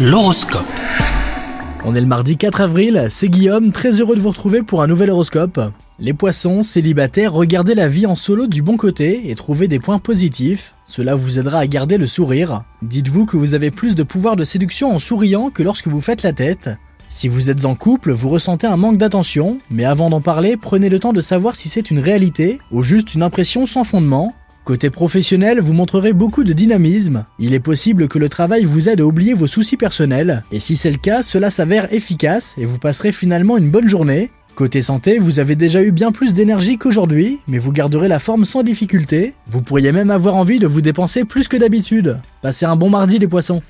L'horoscope. On est le mardi 4 avril, c'est Guillaume, très heureux de vous retrouver pour un nouvel horoscope. Les poissons, célibataires, regardez la vie en solo du bon côté et trouvez des points positifs. Cela vous aidera à garder le sourire. Dites-vous que vous avez plus de pouvoir de séduction en souriant que lorsque vous faites la tête. Si vous êtes en couple, vous ressentez un manque d'attention, mais avant d'en parler, prenez le temps de savoir si c'est une réalité ou juste une impression sans fondement. Côté professionnel, vous montrerez beaucoup de dynamisme. Il est possible que le travail vous aide à oublier vos soucis personnels, et si c'est le cas, cela s'avère efficace et vous passerez finalement une bonne journée. Côté santé, vous avez déjà eu bien plus d'énergie qu'aujourd'hui, mais vous garderez la forme sans difficulté. Vous pourriez même avoir envie de vous dépenser plus que d'habitude. Passez un bon mardi les poissons.